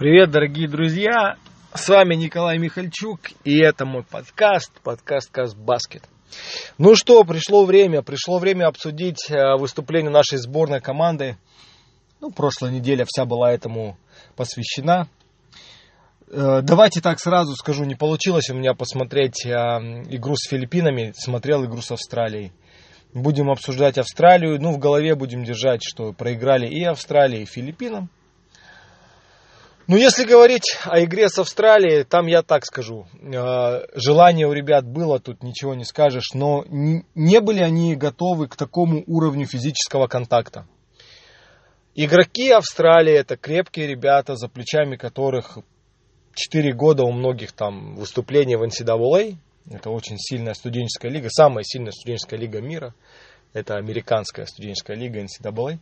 Привет, дорогие друзья! С вами Николай Михальчук, и это мой подкаст, подкаст Каст Баскет. Ну что, пришло время, пришло время обсудить э, выступление нашей сборной команды. Ну, прошлая неделя вся была этому посвящена. Э, давайте так сразу скажу, не получилось у меня посмотреть э, игру с Филиппинами, смотрел игру с Австралией. Будем обсуждать Австралию, ну, в голове будем держать, что проиграли и Австралии, и Филиппинам. Ну, если говорить о игре с Австралией, там я так скажу. Э, желание у ребят было, тут ничего не скажешь, но не были они готовы к такому уровню физического контакта. Игроки Австралии это крепкие ребята, за плечами которых 4 года у многих там выступления в NCAA. Это очень сильная студенческая лига, самая сильная студенческая лига мира. Это американская студенческая лига NCAA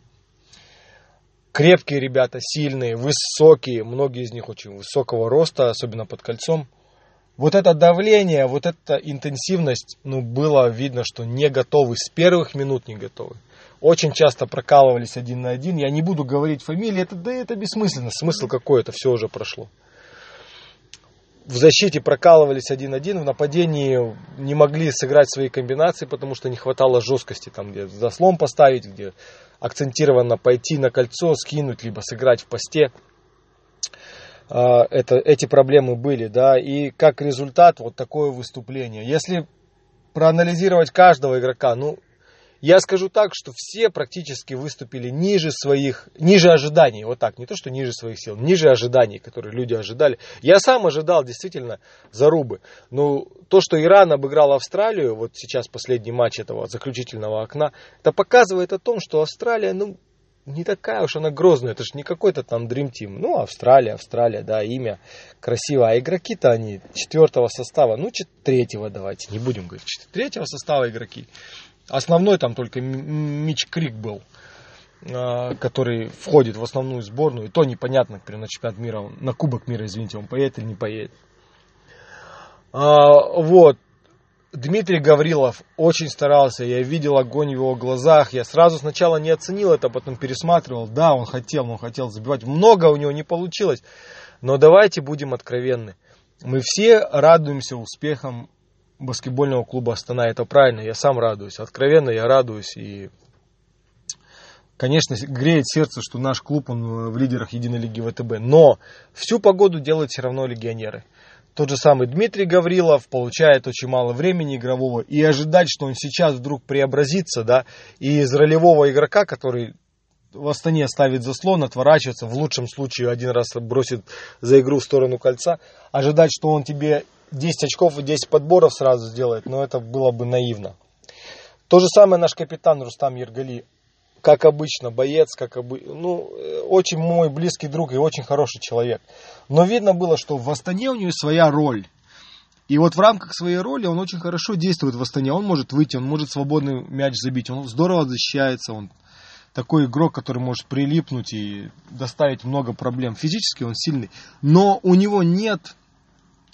крепкие ребята, сильные, высокие, многие из них очень высокого роста, особенно под кольцом. Вот это давление, вот эта интенсивность, ну, было видно, что не готовы, с первых минут не готовы. Очень часто прокалывались один на один. Я не буду говорить фамилии, это, да это бессмысленно. Смысл какой, это все уже прошло. В защите прокалывались один-один, в нападении не могли сыграть свои комбинации, потому что не хватало жесткости, там где заслон поставить, где акцентированно пойти на кольцо, скинуть, либо сыграть в посте. А, это, эти проблемы были, да, и как результат вот такое выступление. Если проанализировать каждого игрока, ну, я скажу так, что все практически выступили ниже своих, ниже ожиданий. Вот так, не то, что ниже своих сил, ниже ожиданий, которые люди ожидали. Я сам ожидал действительно зарубы. Но то, что Иран обыграл Австралию, вот сейчас последний матч этого заключительного окна, это показывает о том, что Австралия, ну, не такая уж она грозная, это же не какой-то там Dream Team. Ну, Австралия, Австралия, да, имя красиво. А игроки-то они четвертого состава, ну, третьего давайте, не будем говорить, третьего состава игроки. Основной там только Мич Крик был, а, который входит в основную сборную. И то непонятно, например, на чемпионат мира, на Кубок мира, извините, он поедет или не поедет. А, вот. Дмитрий Гаврилов очень старался, я видел огонь в его глазах, я сразу сначала не оценил это, потом пересматривал, да, он хотел, он хотел забивать, много у него не получилось, но давайте будем откровенны, мы все радуемся успехам баскетбольного клуба Астана. Это правильно, я сам радуюсь. Откровенно я радуюсь. И, конечно, греет сердце, что наш клуб он в лидерах единой лиги ВТБ. Но всю погоду делают все равно легионеры. Тот же самый Дмитрий Гаврилов получает очень мало времени игрового. И ожидать, что он сейчас вдруг преобразится, да, и из ролевого игрока, который в Астане ставит заслон, отворачивается, в лучшем случае один раз бросит за игру в сторону кольца, ожидать, что он тебе 10 очков и 10 подборов сразу сделает, но это было бы наивно. То же самое наш капитан Рустам Ергали. Как обычно, боец, как обы... ну, э, очень мой близкий друг и очень хороший человек. Но видно было, что в Астане у него своя роль. И вот в рамках своей роли он очень хорошо действует в Астане. Он может выйти, он может свободный мяч забить, он здорово защищается, он такой игрок, который может прилипнуть и доставить много проблем. Физически он сильный, но у него нет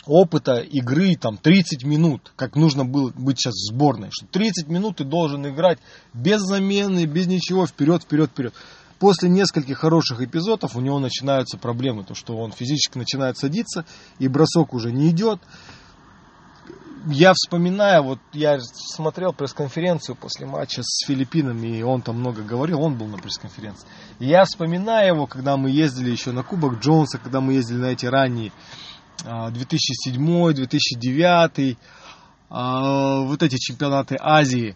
опыта игры там 30 минут, как нужно было быть сейчас в сборной. Что 30 минут ты должен играть без замены, без ничего, вперед, вперед, вперед. После нескольких хороших эпизодов у него начинаются проблемы, то что он физически начинает садиться, и бросок уже не идет. Я вспоминаю, вот я смотрел пресс-конференцию после матча с Филиппинами, и он там много говорил, он был на пресс-конференции. Я вспоминаю его, когда мы ездили еще на Кубок Джонса, когда мы ездили на эти ранние 2007, 2009, а, вот эти чемпионаты Азии.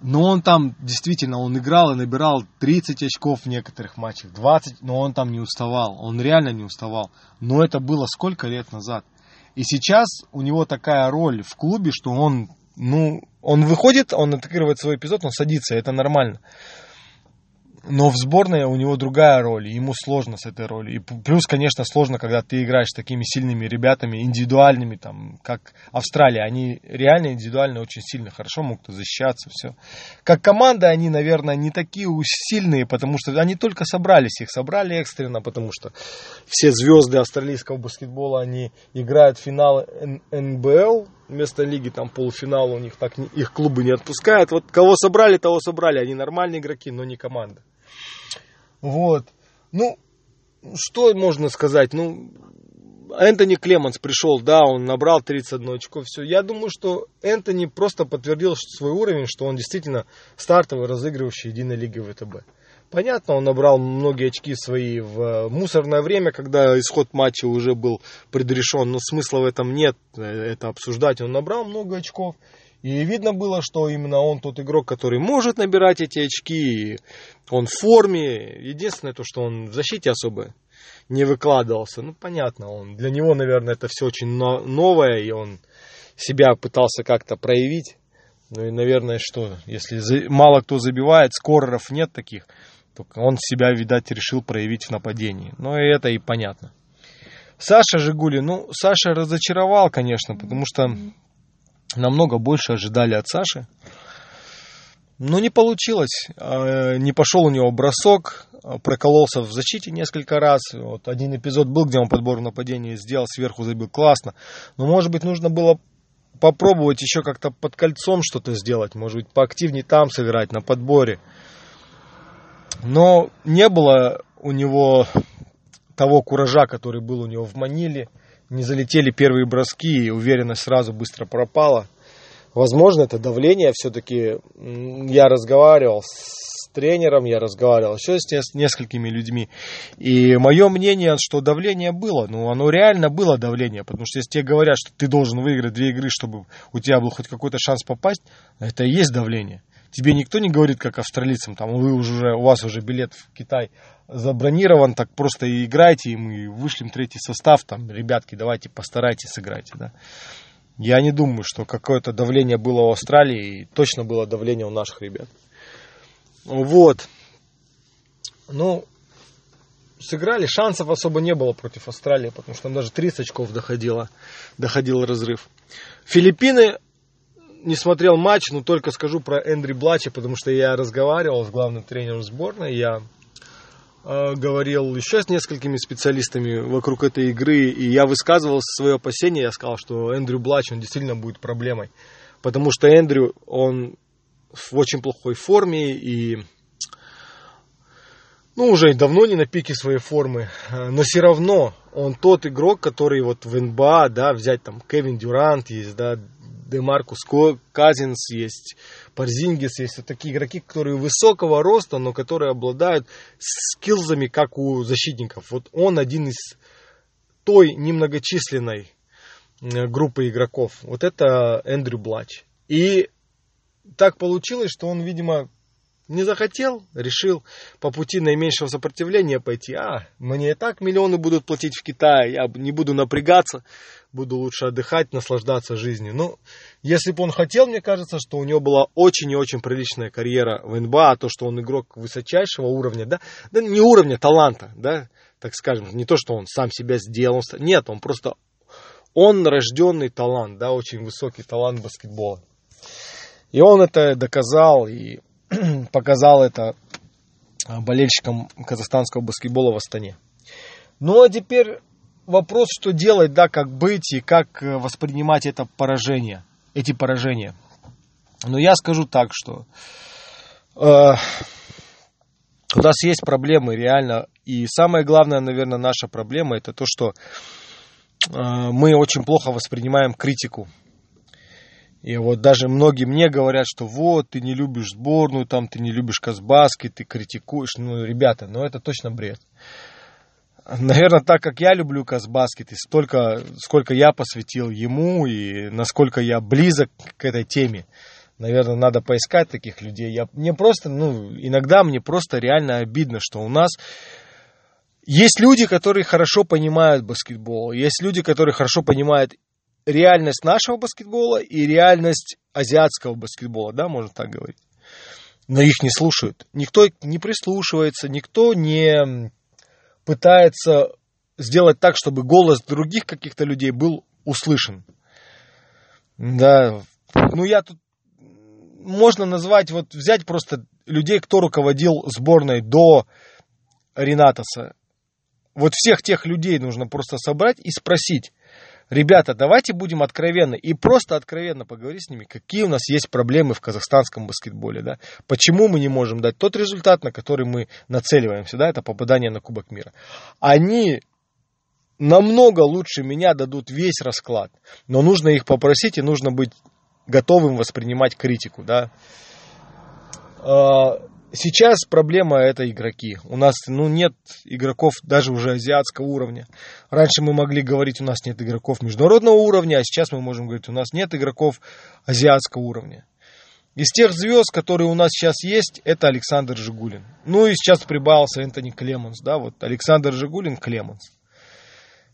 Но он там действительно, он играл и набирал 30 очков в некоторых матчах, 20, но он там не уставал, он реально не уставал. Но это было сколько лет назад. И сейчас у него такая роль в клубе, что он, ну, он выходит, он отыгрывает свой эпизод, он садится, это нормально. Но в сборной у него другая роль, ему сложно с этой ролью. И плюс, конечно, сложно, когда ты играешь с такими сильными ребятами, индивидуальными, там, как Австралия. Они реально индивидуально очень сильно, хорошо могут защищаться, все. Как команда они, наверное, не такие уж сильные, потому что они только собрались, их собрали экстренно, потому что все звезды австралийского баскетбола, они играют финал НБЛ, вместо лиги, там полуфинала у них так их клубы не отпускают. Вот кого собрали, того собрали. Они нормальные игроки, но не команда. Вот. Ну, что можно сказать? Ну, Энтони Клеманс пришел, да, он набрал 31 очко, все. Я думаю, что Энтони просто подтвердил свой уровень, что он действительно стартовый разыгрывающий единой лиги ВТБ. Понятно, он набрал многие очки свои в мусорное время, когда исход матча уже был предрешен, но смысла в этом нет, э, это обсуждать. Он набрал много очков, и видно было, что именно он тот игрок, который может набирать эти очки, он в форме. Единственное то, что он в защите особо не выкладывался. Ну, понятно, он для него, наверное, это все очень новое, и он себя пытался как-то проявить. Ну и, наверное, что, если мало кто забивает, скореров нет таких, он себя, видать, решил проявить в нападении. Но и это и понятно. Саша Жигули, ну, Саша разочаровал, конечно, потому что намного больше ожидали от Саши. Но не получилось. А, не пошел у него бросок, а, прокололся в защите несколько раз. Вот один эпизод был, где он подбор нападения сделал, сверху забил классно. Но, может быть, нужно было попробовать еще как-то под кольцом что-то сделать. Может быть, поактивнее там сыграть, на подборе. Но не было у него того куража, который был у него в Маниле. Не залетели первые броски, и уверенность сразу быстро пропала. Возможно, это давление. Все-таки я разговаривал с тренером, я разговаривал еще с несколькими людьми. И мое мнение, что давление было. Ну, оно реально было давление. Потому что если тебе говорят, что ты должен выиграть две игры, чтобы у тебя был хоть какой-то шанс попасть, это и есть давление. Тебе никто не говорит, как австралийцам, там, вы уже, у вас уже билет в Китай забронирован, так просто и играйте, и мы вышлем третий состав, там, ребятки, давайте постарайтесь сыграйте, да. Я не думаю, что какое-то давление было у Австралии, и точно было давление у наших ребят. Вот. Ну, сыграли, шансов особо не было против Австралии, потому что там даже 30 очков доходило, доходил разрыв. Филиппины не смотрел матч, но только скажу про Эндри Блача, потому что я разговаривал с главным тренером сборной, я э, говорил еще с несколькими специалистами вокруг этой игры, и я высказывал свои опасения, я сказал, что Эндрю Блач, он действительно будет проблемой, потому что Эндрю, он в очень плохой форме, и ну, уже давно не на пике своей формы, но все равно он тот игрок, который вот в НБА, да, взять там Кевин Дюрант есть, да, Демаркус Казинс, есть Парзингис, есть вот такие игроки, которые высокого роста, но которые обладают скилзами, как у защитников. Вот он один из той немногочисленной группы игроков. Вот это Эндрю Блач. И так получилось, что он, видимо, не захотел, решил по пути наименьшего сопротивления пойти. А, мне и так миллионы будут платить в Китае, я не буду напрягаться, буду лучше отдыхать, наслаждаться жизнью. Ну, если бы он хотел, мне кажется, что у него была очень и очень приличная карьера в НБА, то, что он игрок высочайшего уровня, да, да не уровня, таланта, да, так скажем, не то, что он сам себя сделал, нет, он просто, он рожденный талант, да, очень высокий талант баскетбола. И он это доказал, и показал это а, болельщикам казахстанского баскетбола в Астане. Ну а теперь вопрос, что делать, да, как быть и как э, воспринимать это поражение, эти поражения. Но я скажу так, что э, у нас есть проблемы реально. И самая главная, наверное, наша проблема это то, что э, мы очень плохо воспринимаем критику. И вот даже многие мне говорят, что вот, ты не любишь сборную, там ты не любишь Казбаски, ты критикуешь. Ну, ребята, ну это точно бред. Наверное, так как я люблю Казбаскет, и столько, сколько я посвятил ему, и насколько я близок к этой теме, наверное, надо поискать таких людей. Я, мне просто, ну, иногда мне просто реально обидно, что у нас есть люди, которые хорошо понимают баскетбол, есть люди, которые хорошо понимают реальность нашего баскетбола и реальность азиатского баскетбола, да, можно так говорить. Но их не слушают. Никто не прислушивается, никто не пытается сделать так, чтобы голос других каких-то людей был услышан. Да, ну я тут можно назвать, вот взять просто людей, кто руководил сборной до Ренатоса. Вот всех тех людей нужно просто собрать и спросить, Ребята, давайте будем откровенны и просто откровенно поговорить с ними, какие у нас есть проблемы в казахстанском баскетболе, да, почему мы не можем дать тот результат, на который мы нацеливаемся, да, это попадание на Кубок мира. Они намного лучше меня дадут весь расклад, но нужно их попросить и нужно быть готовым воспринимать критику, да. Сейчас проблема это игроки. У нас ну, нет игроков даже уже азиатского уровня. Раньше мы могли говорить, у нас нет игроков международного уровня, а сейчас мы можем говорить, у нас нет игроков азиатского уровня. Из тех звезд, которые у нас сейчас есть, это Александр Жигулин. Ну и сейчас прибавился Энтони Клеменс, да, вот Александр Жигулин, Клеменс.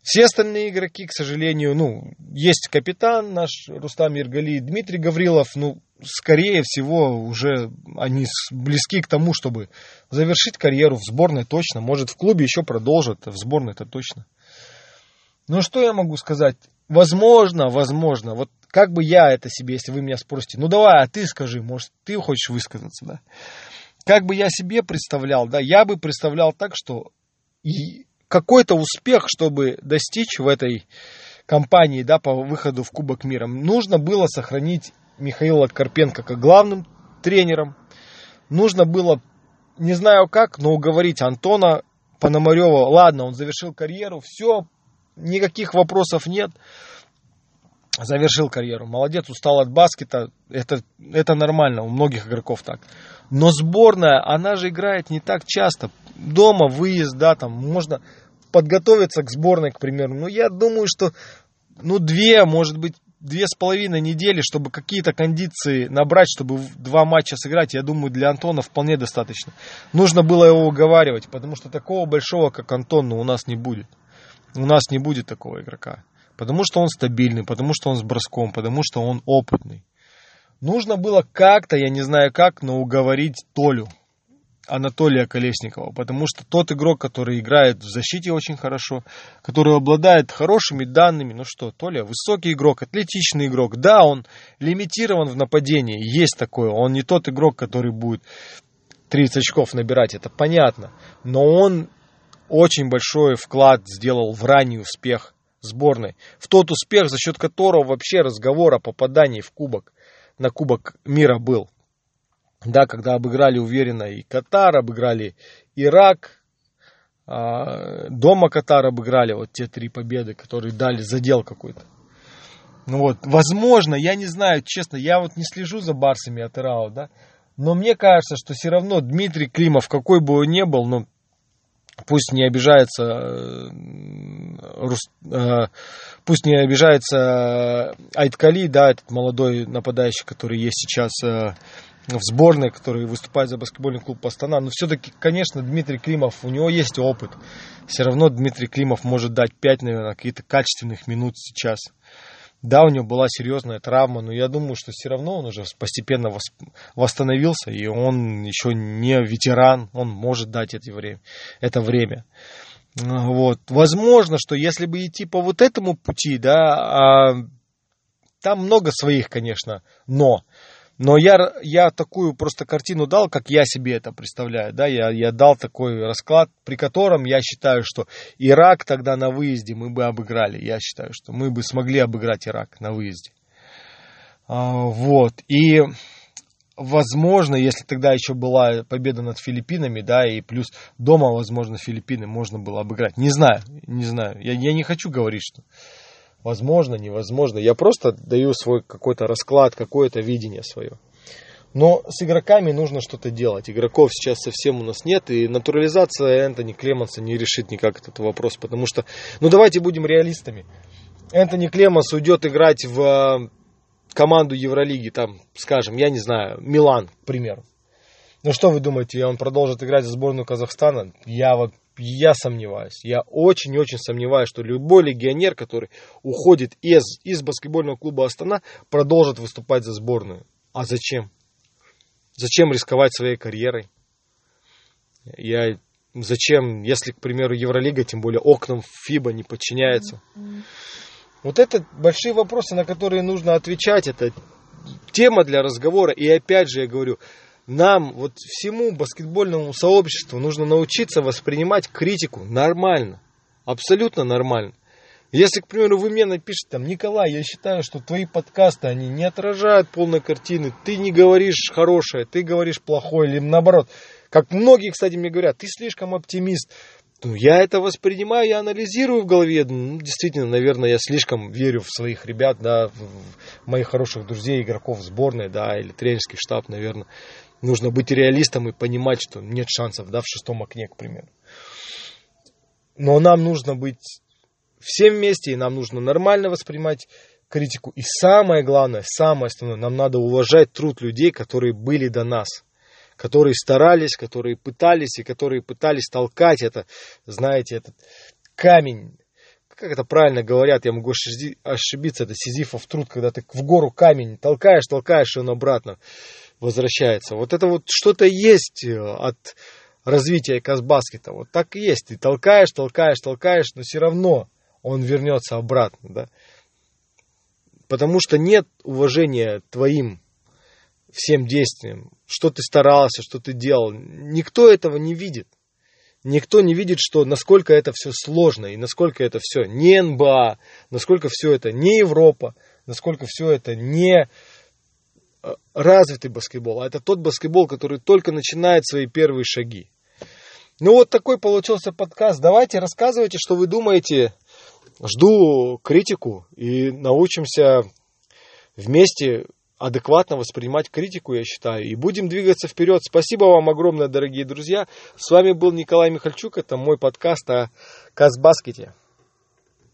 Все остальные игроки, к сожалению, ну, есть капитан наш Рустам Иргали, Дмитрий Гаврилов, ну, скорее всего, уже они близки к тому, чтобы завершить карьеру в сборной точно. Может, в клубе еще продолжат, в сборной это точно. Ну, что я могу сказать? Возможно, возможно, вот как бы я это себе, если вы меня спросите, ну давай, а ты скажи, может, ты хочешь высказаться, да? Как бы я себе представлял, да, я бы представлял так, что и какой-то успех, чтобы достичь в этой кампании да, по выходу в Кубок мира, нужно было сохранить Михаила Карпенко как главным тренером. Нужно было, не знаю как, но уговорить Антона Пономарева. Ладно, он завершил карьеру, все, никаких вопросов нет. Завершил карьеру. Молодец, устал от баскета. Это, это нормально, у многих игроков так. Но сборная, она же играет не так часто. Дома, выезд, да, там можно подготовиться к сборной, к примеру. Но я думаю, что ну две, может быть, две с половиной недели, чтобы какие-то кондиции набрать, чтобы два матча сыграть, я думаю, для Антона вполне достаточно. Нужно было его уговаривать, потому что такого большого, как Антон, ну, у нас не будет. У нас не будет такого игрока. Потому что он стабильный, потому что он с броском, потому что он опытный. Нужно было как-то, я не знаю как, но уговорить Толю, Анатолия Колесникова, потому что тот игрок, который играет в защите очень хорошо, который обладает хорошими данными, ну что, Толя высокий игрок, атлетичный игрок, да, он лимитирован в нападении, есть такое, он не тот игрок, который будет 30 очков набирать, это понятно, но он очень большой вклад сделал в ранний успех сборной, в тот успех, за счет которого вообще разговор о попадании в кубок на Кубок мира был. Да, когда обыграли уверенно и Катар, обыграли Ирак, а, дома Катар обыграли, вот те три победы, которые дали задел какой-то. Ну вот, возможно, я не знаю, честно, я вот не слежу за барсами от Ирау, да, но мне кажется, что все равно Дмитрий Климов, какой бы он ни был, ну, пусть не обижается э, э, пусть не обижается Айткали, да, этот молодой нападающий, который есть сейчас э, в сборной, который выступает за баскетбольный клуб Астана. Но все-таки, конечно, Дмитрий Климов, у него есть опыт. Все равно Дмитрий Климов может дать 5, наверное, каких-то качественных минут сейчас. Да, у него была серьезная травма, но я думаю, что все равно он уже постепенно восстановился, и он еще не ветеран, он может дать это время. Это время. Вот. Возможно, что если бы идти по вот этому пути, да, а, там много своих, конечно, но. Но я, я такую просто картину дал, как я себе это представляю. Да? Я, я дал такой расклад, при котором я считаю, что Ирак тогда на выезде мы бы обыграли. Я считаю, что мы бы смогли обыграть Ирак на выезде. А, вот. И возможно, если тогда еще была победа над Филиппинами, да, и плюс дома, возможно, Филиппины можно было обыграть. Не знаю, не знаю. Я, я не хочу говорить, что возможно, невозможно. Я просто даю свой какой-то расклад, какое-то видение свое. Но с игроками нужно что-то делать. Игроков сейчас совсем у нас нет, и натурализация Энтони Клеманса не решит никак этот вопрос, потому что, ну давайте будем реалистами. Энтони Клеманс уйдет играть в э, команду Евролиги, там, скажем, я не знаю, Милан, к примеру. Ну что вы думаете, он продолжит играть за сборную Казахстана? Я вот я сомневаюсь. Я очень-очень сомневаюсь, что любой легионер, который уходит из, из баскетбольного клуба Астана, продолжит выступать за сборную. А зачем? Зачем рисковать своей карьерой? Я зачем, если, к примеру, Евролига, тем более окнам ФИБА не подчиняется? Вот это большие вопросы, на которые нужно отвечать. Это тема для разговора. И опять же я говорю, нам, вот всему баскетбольному сообществу нужно научиться воспринимать критику нормально. Абсолютно нормально. Если, к примеру, вы мне напишете, там, Николай, я считаю, что твои подкасты, они не отражают полной картины, ты не говоришь хорошее, ты говоришь плохое, или наоборот. Как многие, кстати, мне говорят, ты слишком оптимист. Ну, я это воспринимаю, я анализирую в голове. Ну, действительно, наверное, я слишком верю в своих ребят, да, в моих хороших друзей, игроков сборной, да, или тренерский штаб, наверное. Нужно быть реалистом и понимать, что нет шансов, да, в шестом окне, к примеру. Но нам нужно быть всем вместе, и нам нужно нормально воспринимать критику. И самое главное, самое основное, нам надо уважать труд людей, которые были до нас – которые старались, которые пытались и которые пытались толкать это, знаете, этот камень. Как это правильно говорят, я могу ошибиться, это сизифов труд, когда ты в гору камень толкаешь, толкаешь, и он обратно возвращается. Вот это вот что-то есть э, от развития Казбаскета. Вот так и есть. Ты толкаешь, толкаешь, толкаешь, но все равно он вернется обратно. Да? Потому что нет уважения твоим всем действиям, что ты старался, что ты делал. Никто этого не видит. Никто не видит, что насколько это все сложно и насколько это все не НБА, насколько все это не Европа, насколько все это не развитый баскетбол, а это тот баскетбол, который только начинает свои первые шаги. Ну вот такой получился подкаст. Давайте рассказывайте, что вы думаете. Жду критику и научимся вместе адекватно воспринимать критику, я считаю. И будем двигаться вперед. Спасибо вам огромное, дорогие друзья. С вами был Николай Михальчук. Это мой подкаст о Казбаскете.